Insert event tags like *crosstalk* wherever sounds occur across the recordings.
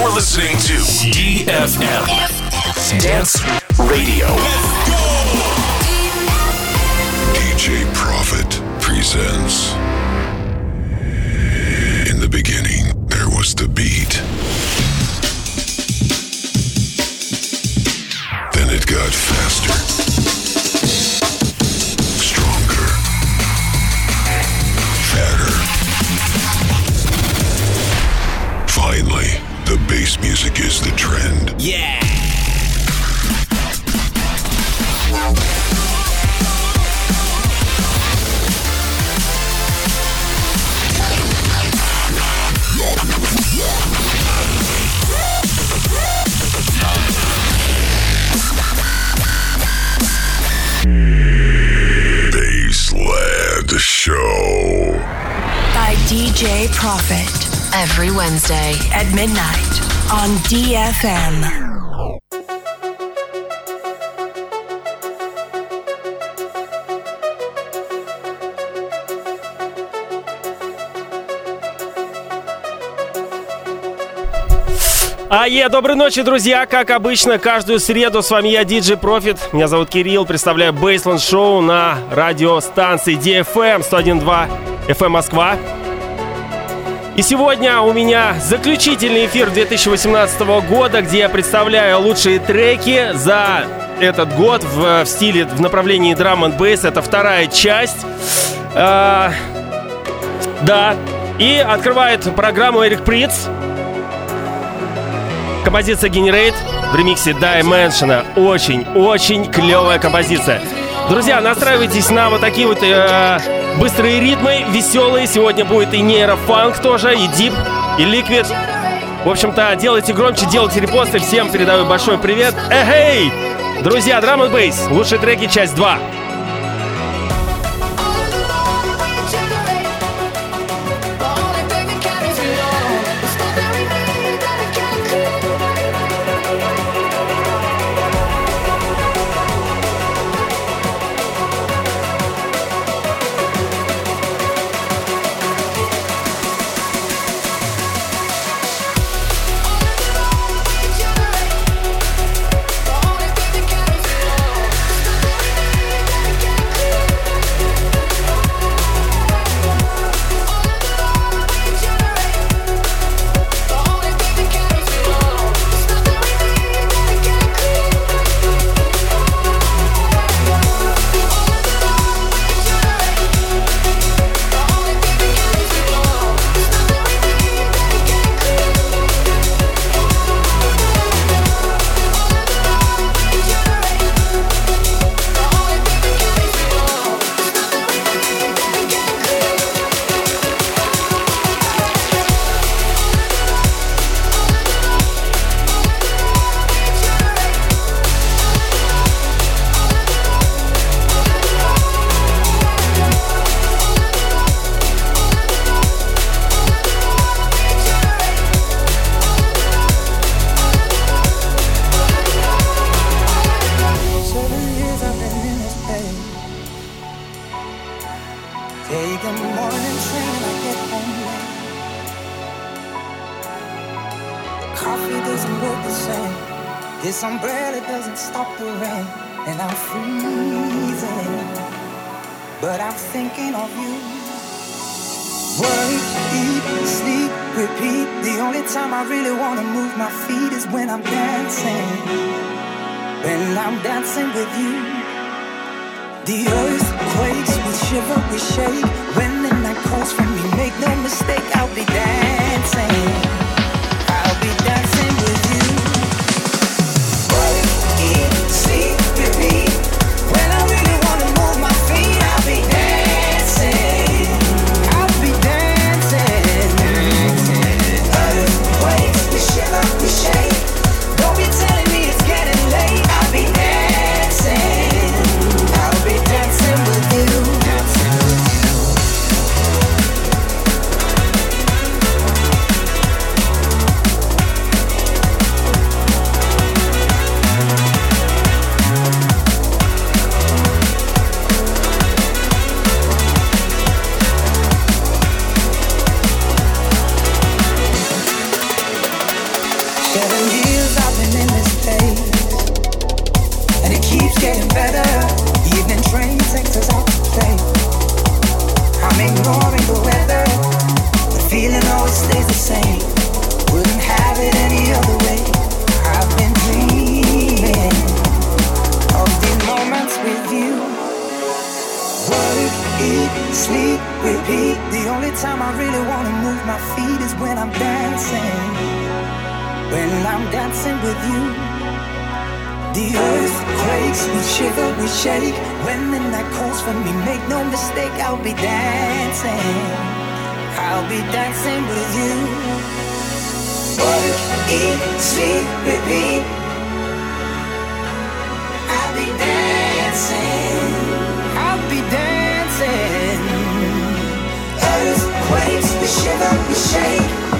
You're listening to DFM Dance Radio. DJ Prophet presents. Music is the trend. Yeah. Bassland Show. by DJ Profit every Wednesday at midnight on DFM. Ае, доброй ночи, друзья! Как обычно, каждую среду с вами я, Диджей Профит. Меня зовут Кирилл, представляю Бейсленд Шоу на радиостанции DFM 101.2 FM Москва. И сегодня у меня заключительный эфир 2018 года, где я представляю лучшие треки за этот год в, в стиле, в направлении драм н бейс. Это вторая часть. А, да. И открывает программу Эрик Приц. Композиция Generate в ремиксе Dimension. Очень-очень клевая композиция. Друзья, настраивайтесь на вот такие вот э, быстрые ритмы, веселые. Сегодня будет и нейрофанк тоже, и дип, и ликвид. В общем-то, делайте громче, делайте репосты. Всем передаю большой привет. Эй, Друзья, драм н бейс. Лучшие треки, часть 2. Take the morning train, I get home late. The Coffee doesn't work the same. This umbrella doesn't stop the rain, and I'm freezing. But I'm thinking of you. Work, eat, sleep, repeat. The only time I really wanna move my feet is when I'm dancing. When I'm dancing with you, the earth quakes, shiver, we shake. When the night calls for me, make no mistake, I'll be dancing. Only time I really wanna move my feet is when I'm dancing. When I'm dancing with you. The earth quakes, we shiver, we shake. When the night calls for me, make no mistake, I'll be dancing. I'll be dancing with you. Work, eat, sleep. waves, you shiver, you shake.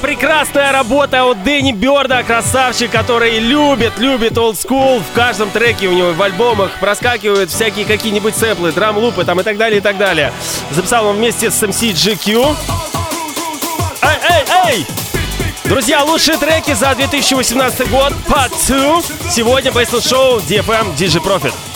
Прекрасная работа от Дэнни Бёрда, красавчик, который любит, любит old school. В каждом треке у него в альбомах проскакивают всякие какие-нибудь сэплы, драм-лупы там и так далее, и так далее. Записал он вместе с MC GQ. Эй, эй, эй! Друзья, лучшие треки за 2018 год, Part 2. Сегодня Бейсленд Шоу, DFM, DJ Profit.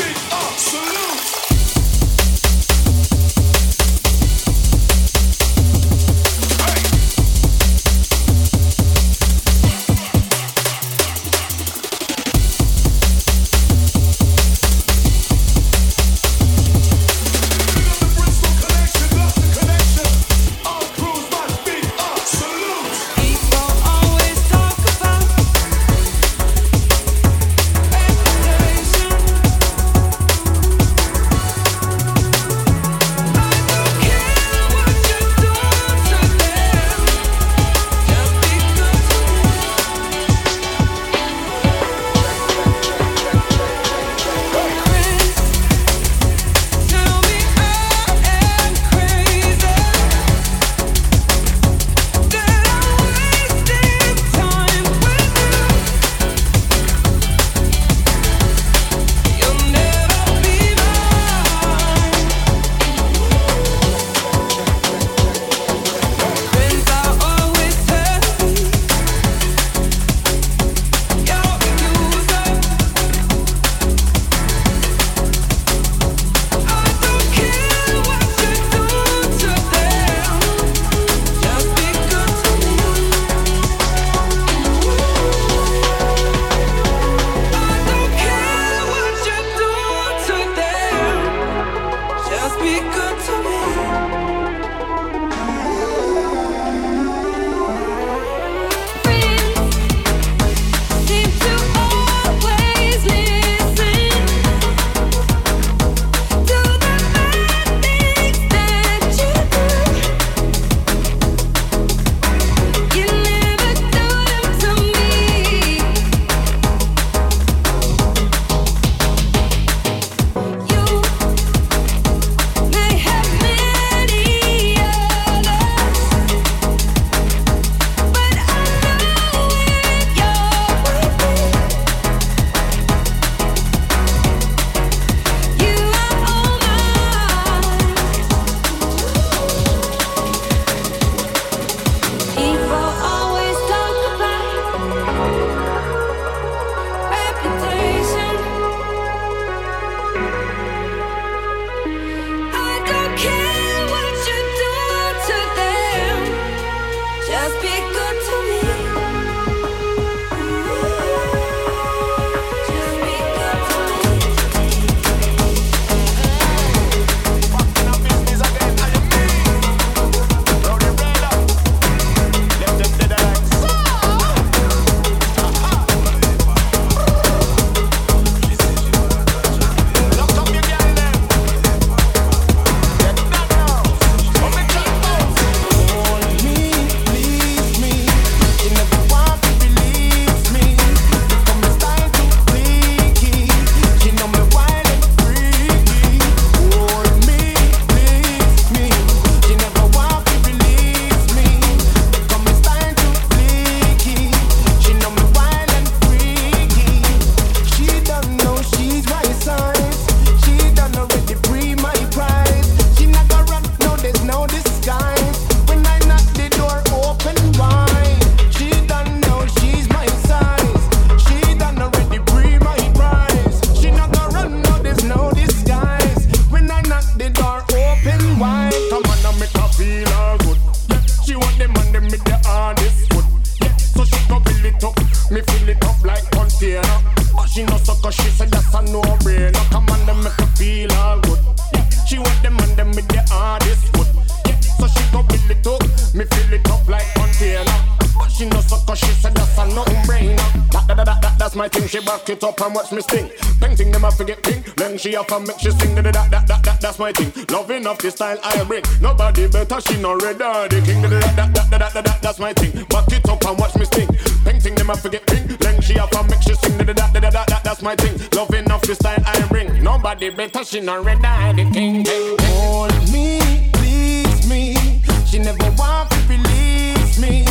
Watch me sting. Painting them I forget ping. Then she off and make she sing. That, that, that, that, that's my thing. Loving of the style I bring. Nobody better, she no red the king. That, that, that, that, that, that, that, that's my thing. Back it up and watch me sting. Painting them I forget ping. Then she off and make she sing. That, that, that, that, that, that's my thing. Loving of the style I bring. Nobody better, she no red the king. Hold me, please me. She never want to release me.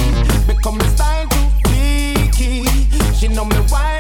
Become a style too freaky. She know me wild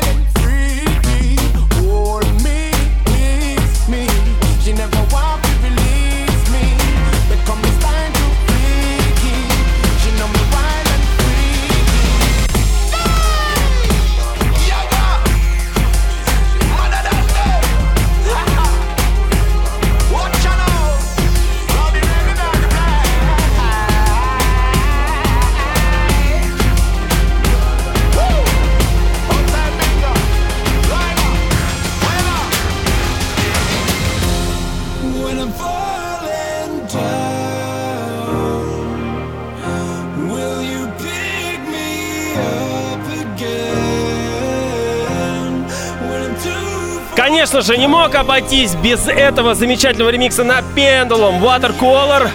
же, не мог обойтись без этого замечательного ремикса на Pendulum Watercolor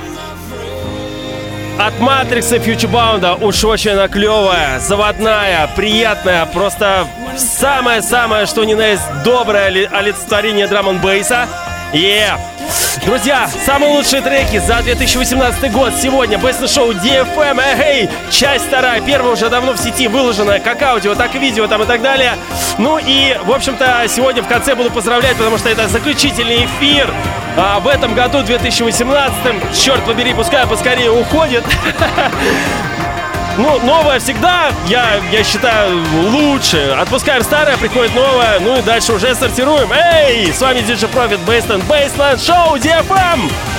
от Matrix и Futurebound. Уж очень она клевая, заводная, приятная, просто самое-самое, что ни на есть, доброе оли- олицетворение драм н бейса Yeah. Друзья, самые лучшие треки за 2018 год сегодня Best шоу DFM, эй, часть вторая, первая уже давно в сети выложена, как аудио, так и видео там и так далее. Ну и, в общем-то, сегодня в конце буду поздравлять, потому что это заключительный эфир а, в этом году, 2018. Черт побери, пускай поскорее уходит. *laughs* Ну, новое всегда, я, я считаю, лучше. Отпускаем старое, приходит новое, ну и дальше уже сортируем. Эй, с вами DJ Profit Baseland Baseland Show DFM!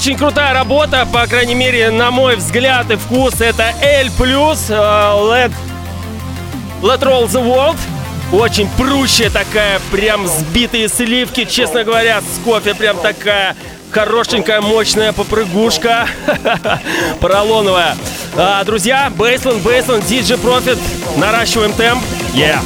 Очень крутая работа, по крайней мере, на мой взгляд и вкус. Это L+, э, LED Let Roll the World. Очень прущая такая, прям сбитые сливки, честно говоря, с кофе прям такая хорошенькая, мощная попрыгушка. *laughs* Поролоновая. А, друзья, Бейсленд, Бейсленд, DJ Profit. Наращиваем темп. Yeah.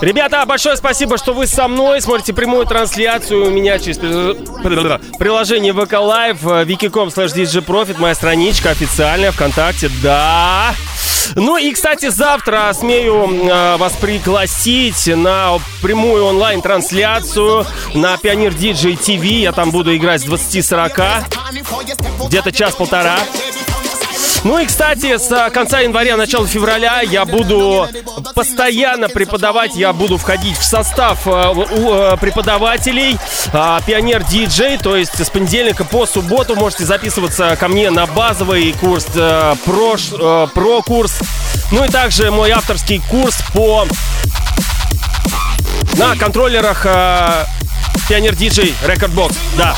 Ребята, большое спасибо, что вы со мной. Смотрите прямую трансляцию у меня через при- приложение VK Live, wiki.com slash djprofit, моя страничка официальная ВКонтакте, да. Ну и, кстати, завтра смею э, вас пригласить на прямую онлайн-трансляцию на Пионер Диджей ТВ. Я там буду играть с 20.40, где-то час-полтора. Ну и, кстати, с а, конца января, начала февраля я буду постоянно преподавать, я буду входить в состав у, а, преподавателей а, Пионер Диджей, то есть с понедельника по субботу можете записываться ко мне на базовый курс, а, про, про курс, ну и также мой авторский курс по на контроллерах Пионер Диджей Box, да.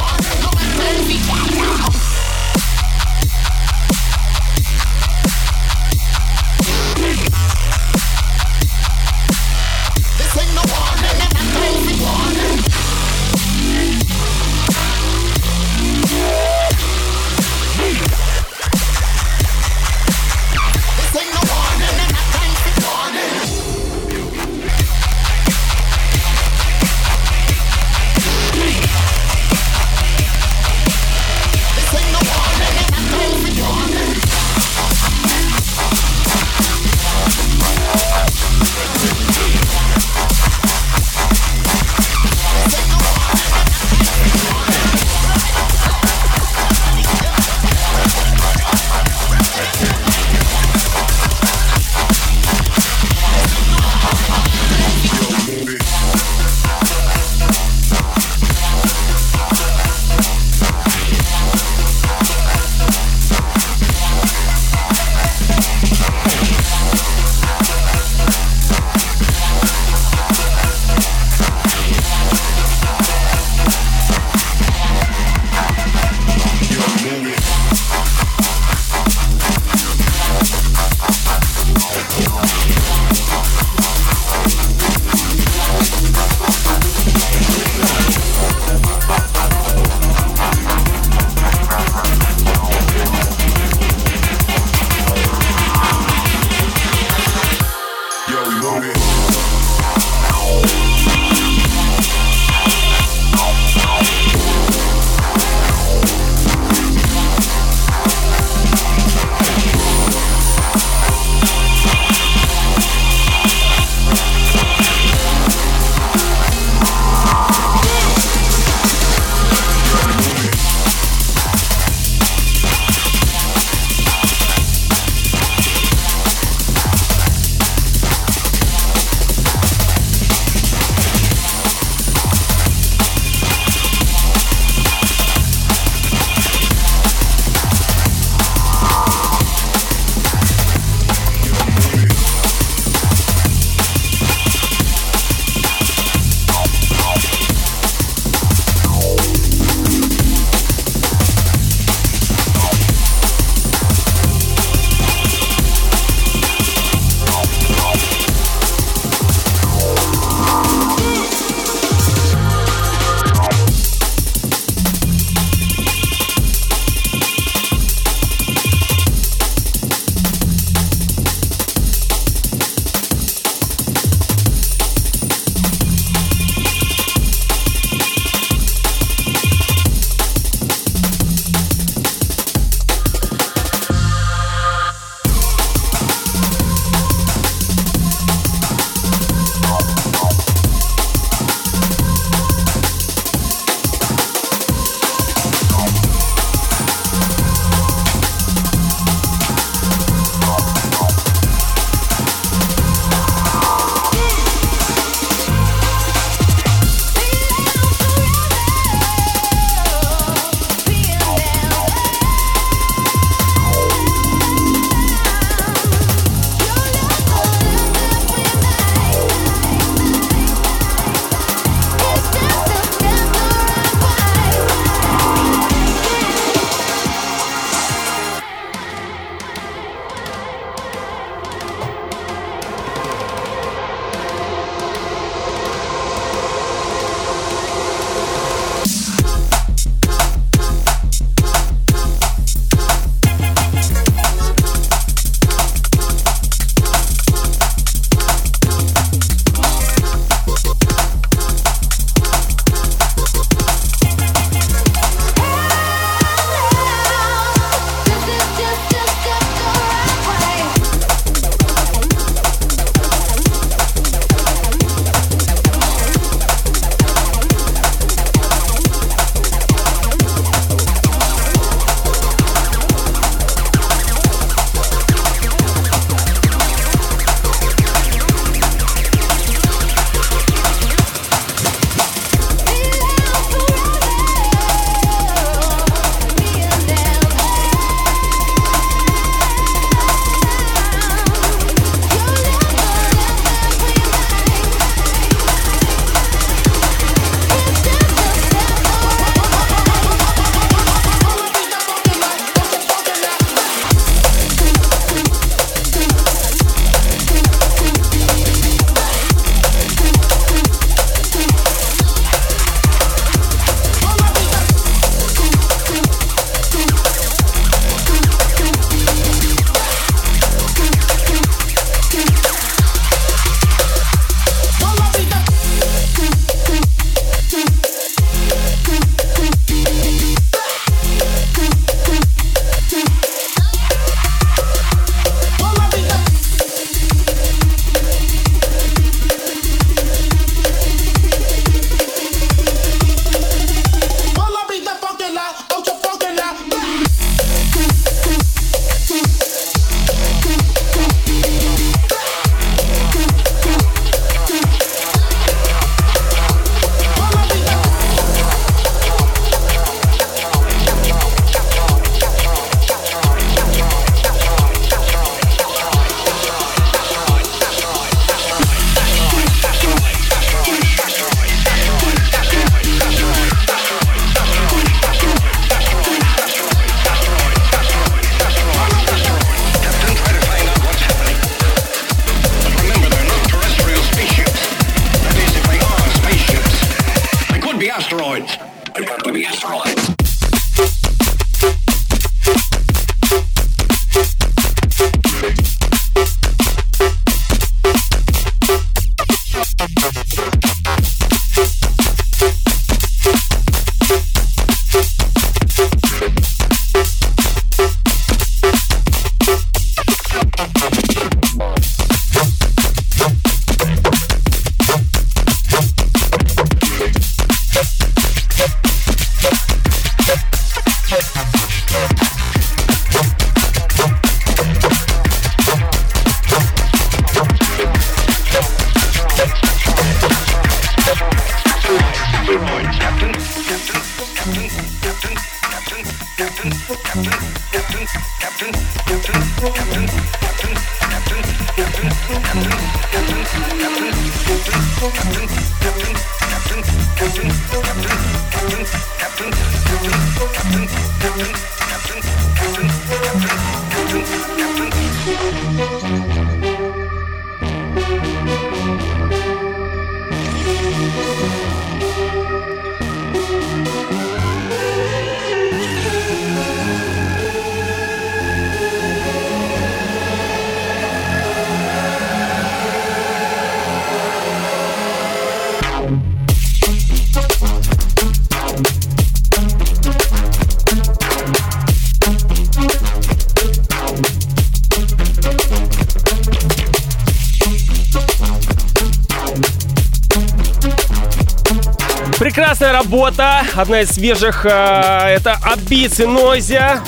Одна из свежих, э, это Абиц и Нойзя.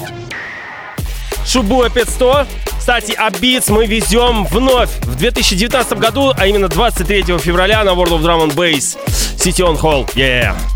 Шубуя 500. Кстати, Абиц мы везем вновь в 2019 году, а именно 23 февраля на World of Drum and Bass City on Hall. Yeah.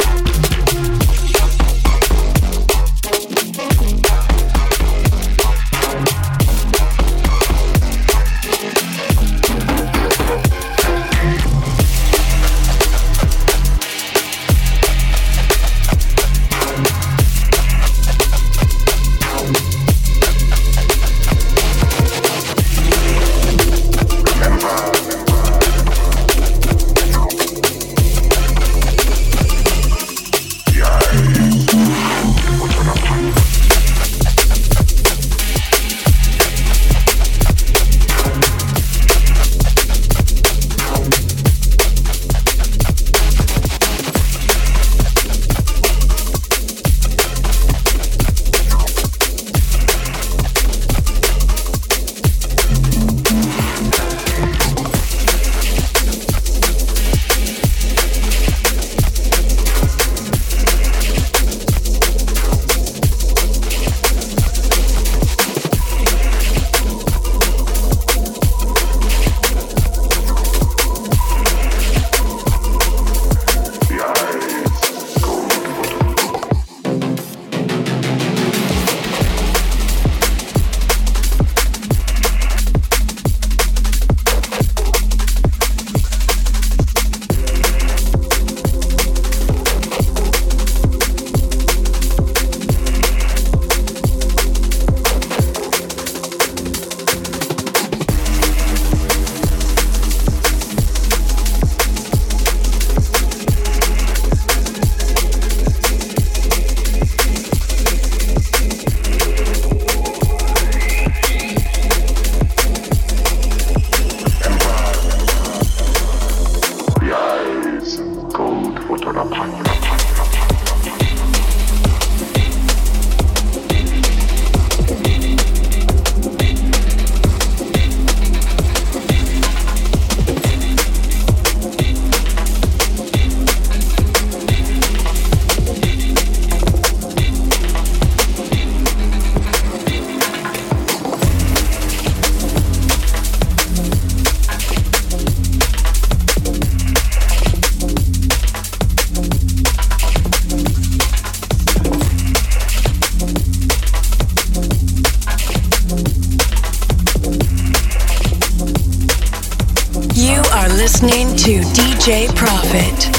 DJ Profit.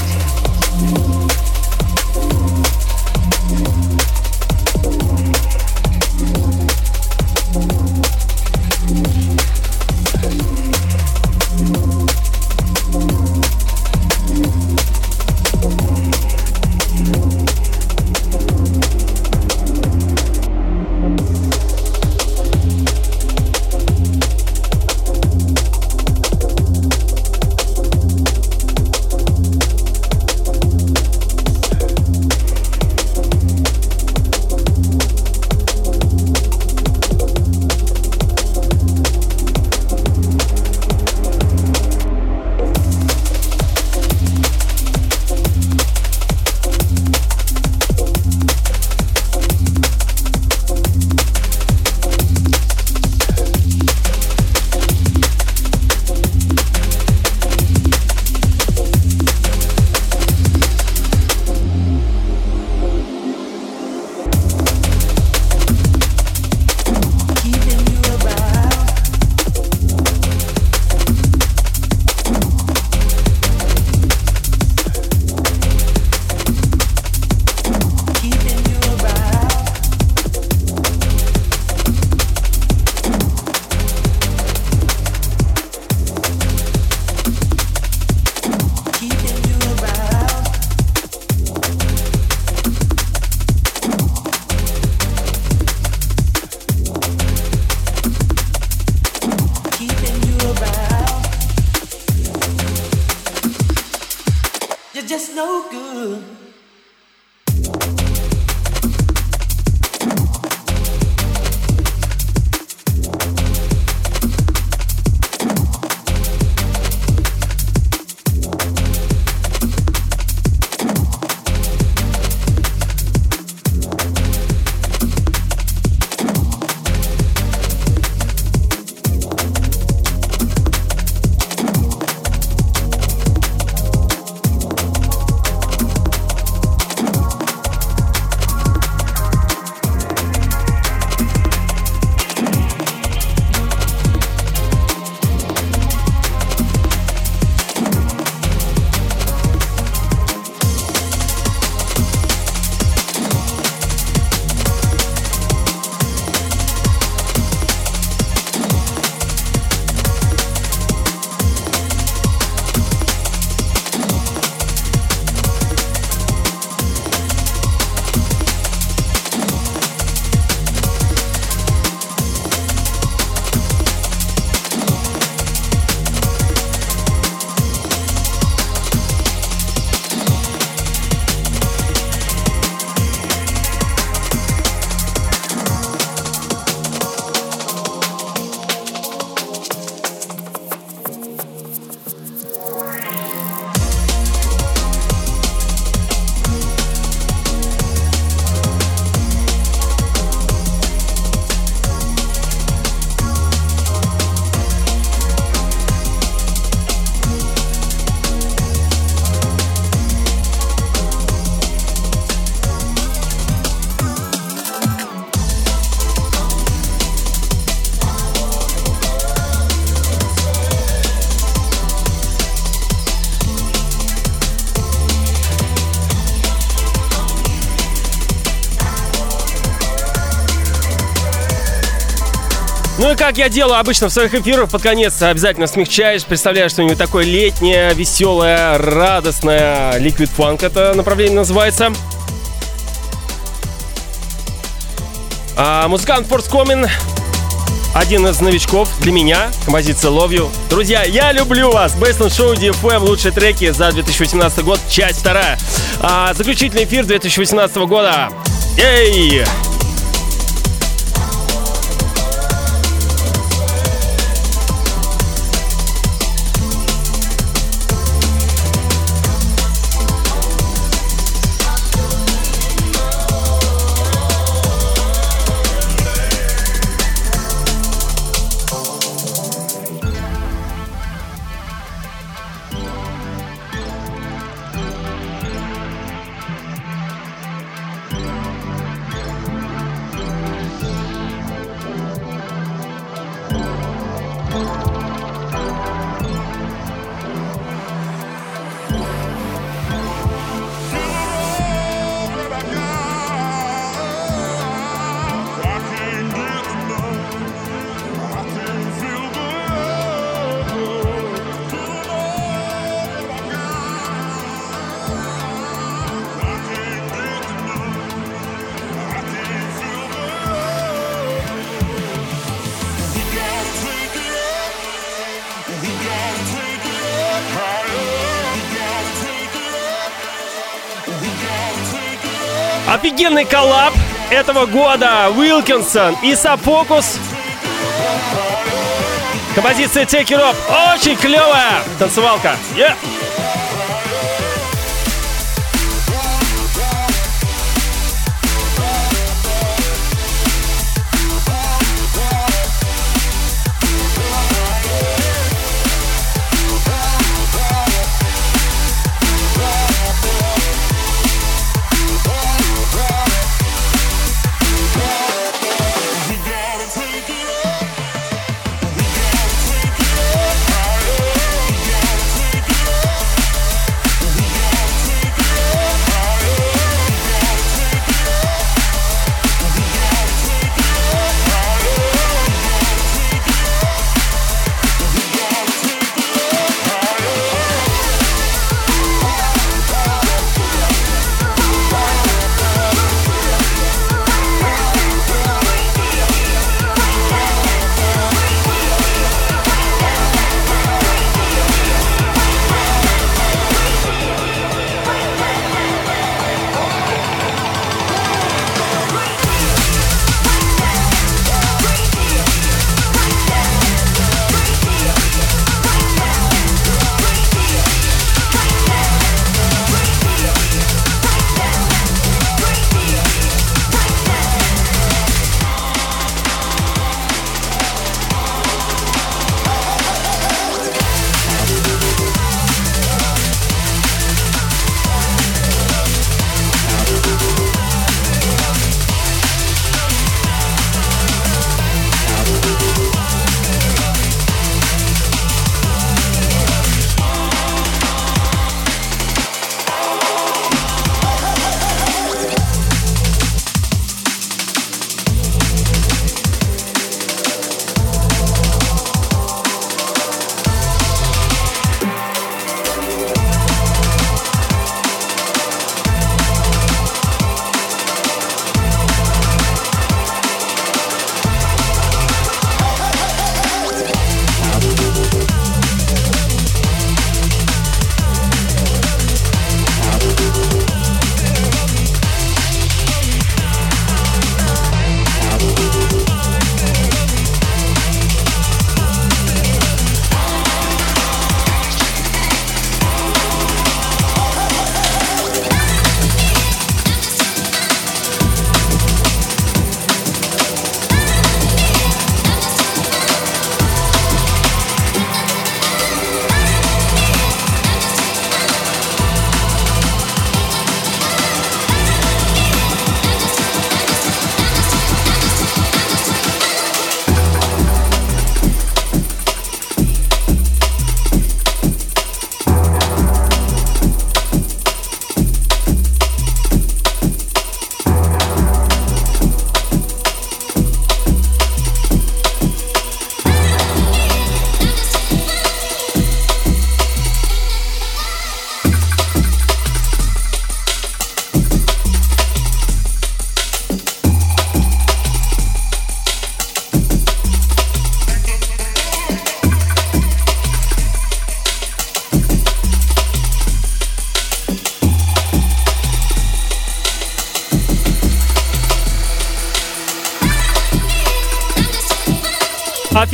Как я делаю обычно в своих эфирах, под конец обязательно смягчаешь, представляешь что-нибудь такое летнее, веселое, радостное. Liquid Funk это направление называется. А, музыкант Форс Комин один из новичков для меня, композиция Love You. Друзья, я люблю вас. Бейсленд Шоу DFM, лучшие треки за 2018 год, часть вторая. А, заключительный эфир 2018 года. Эй! Офигенный коллаб этого года. Уилкинсон и Сапокус. Композиция Take It Up. Очень клевая танцевалка. Yeah.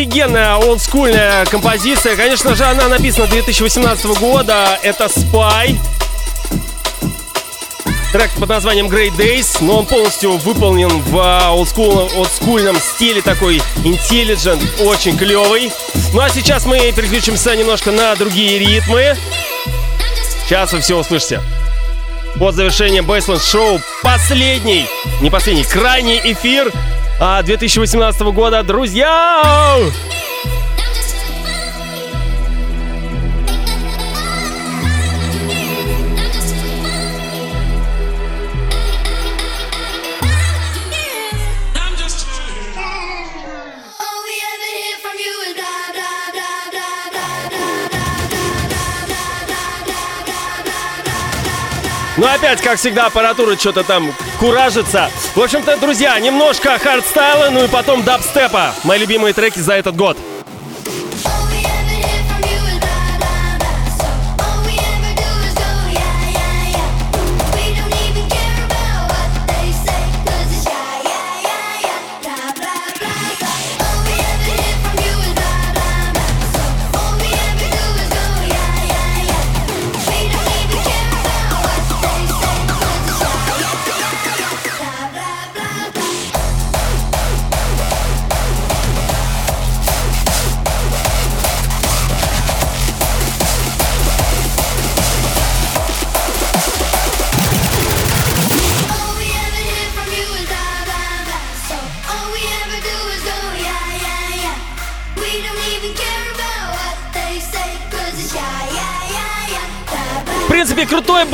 Офигенная олдскульная композиция. Конечно же, она написана 2018 года. Это Spy. Трек под названием Great Days, но он полностью выполнен в олдскульном, олдскульном стиле, такой intelligent, очень клевый. Ну а сейчас мы переключимся немножко на другие ритмы. Сейчас вы все услышите. Под завершение Baseline Show последний, не последний, крайний эфир 2018 а, года. Друзья! Опять, как всегда, аппаратура что-то там куражится. В общем-то, друзья, немножко хардстайла, ну и потом дабстепа. Мои любимые треки за этот год.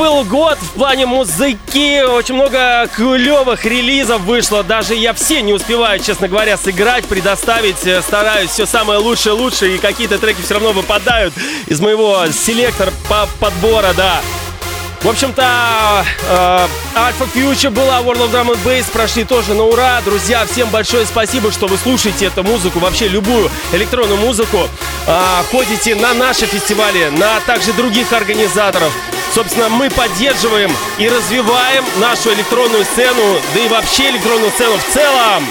Был год в плане музыки. Очень много клевых релизов вышло. Даже я все не успеваю, честно говоря, сыграть, предоставить. Стараюсь все самое лучшее, лучшее. И какие-то треки все равно выпадают из моего селектора по подбора, да. В общем-то, э, Alpha Future была, World of Drum and Bass прошли тоже на ура. Друзья, всем большое спасибо, что вы слушаете эту музыку, вообще любую электронную музыку. Э, ходите на наши фестивали, на также других организаторов. Собственно, мы поддерживаем и развиваем нашу электронную сцену, да и вообще электронную сцену в целом.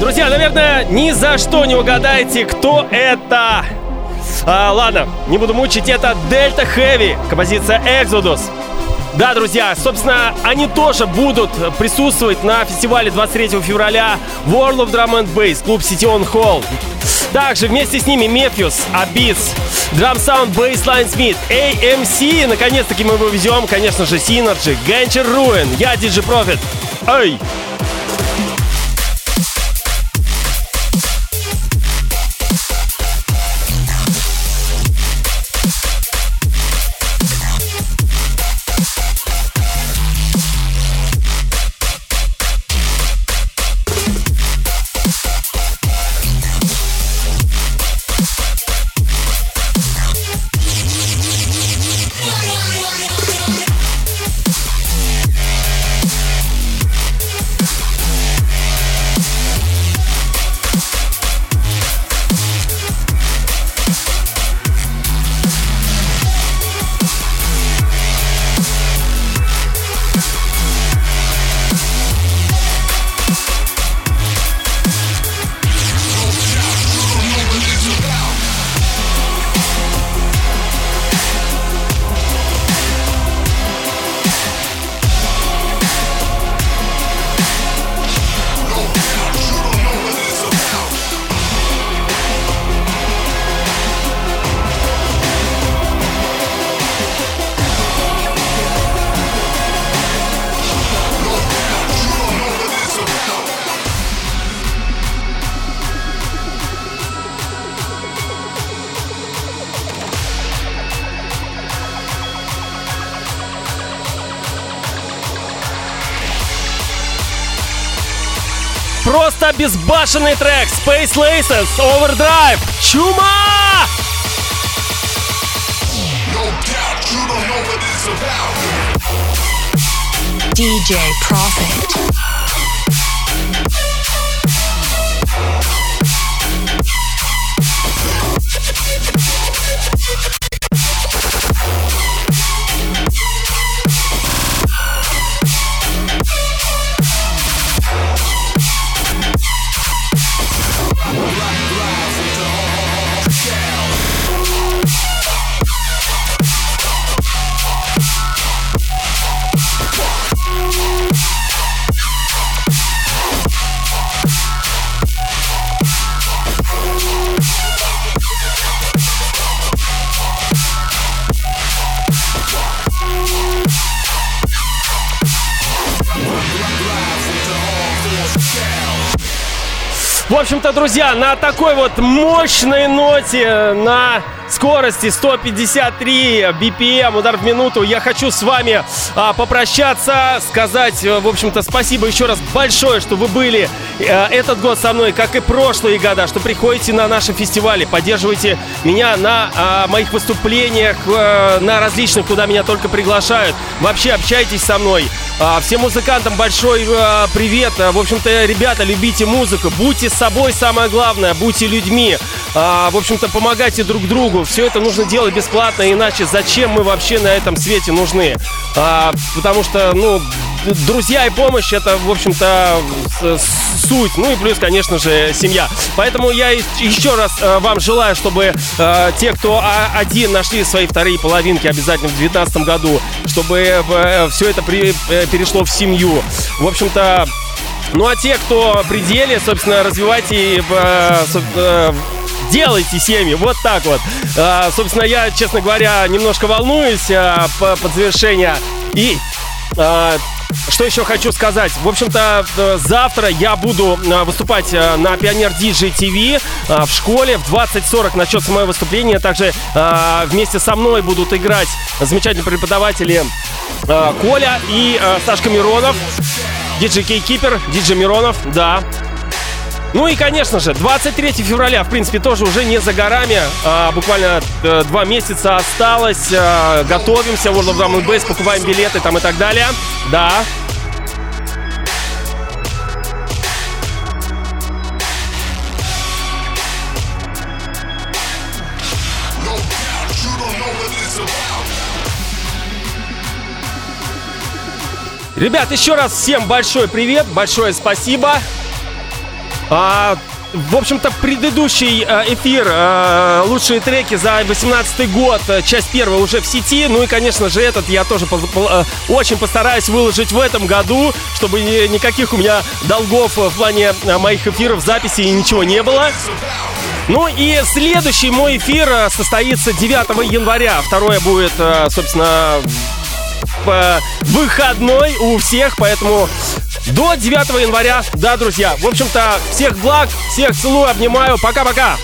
Друзья, наверное, ни за что не угадаете, кто это. А, ладно, не буду мучить, это Delta Heavy, композиция Exodus. Да, друзья, собственно, они тоже будут присутствовать на фестивале 23 февраля World of Drum and Bass, клуб City Hall. Также вместе с ними Мефьюс, Abyss, Drum Sound Bassline Smith, AMC. Наконец-таки мы его везем, конечно же, Synergy, Генчер Руин. Я DJ Profit. Эй! Просто безбашенный трек Space Laces Overdrive. Чума! DJ Profit. Друзья, на такой вот мощной ноте, на скорости 153 BPM, удар в минуту, я хочу с вами а, попрощаться, сказать, в общем-то, спасибо еще раз большое, что вы были этот год со мной, как и прошлые года, что приходите на наши фестивали, поддерживайте меня на а, моих выступлениях, а, на различных, куда меня только приглашают. Вообще общайтесь со мной. А, всем музыкантам большой а, привет. В общем-то, ребята, любите музыку, будьте собой, самое главное, будьте людьми. А, В общем-то, помогайте друг другу. Все это нужно делать бесплатно, иначе зачем мы вообще на этом свете нужны? Потому что, ну, друзья и помощь это, в общем-то, суть. Ну и плюс, конечно же, семья. Поэтому я еще раз э, вам желаю, чтобы э, те, кто один нашли свои вторые половинки обязательно в 2019 году, чтобы все это э, перешло в семью. В общем-то, ну а те, кто при деле, собственно, развивайте, э, э, делайте семьи, вот так вот. А, собственно, я, честно говоря, немножко волнуюсь а, по- под завершение. И а, что еще хочу сказать? В общем-то, э, завтра я буду э, выступать э, на Пионер DJ TV в школе. В 20.40 начнется мое выступление. Также вместе со мной будут играть замечательные преподаватели Коля и Сашка Миронов. Диджей Кейкипер, диджей Миронов, да. Ну и, конечно же, 23 февраля, в принципе, тоже уже не за горами. А, буквально э, два месяца осталось. А, готовимся, World of Drum Bass, покупаем билеты там и так далее. Да. Ребят, еще раз всем большой привет, большое спасибо. А, в общем-то, предыдущий э, эфир э, «Лучшие треки за 18 год», э, часть первая уже в сети. Ну и, конечно же, этот я тоже очень постараюсь выложить в этом году, чтобы ни- никаких у меня долгов в плане моих эфиров, записи и ничего не было. Ну и следующий мой эфир состоится 9 января. Второе будет, собственно, в выходной у всех, поэтому до 9 января, да, друзья. В общем-то, всех благ, всех целую, обнимаю. Пока-пока.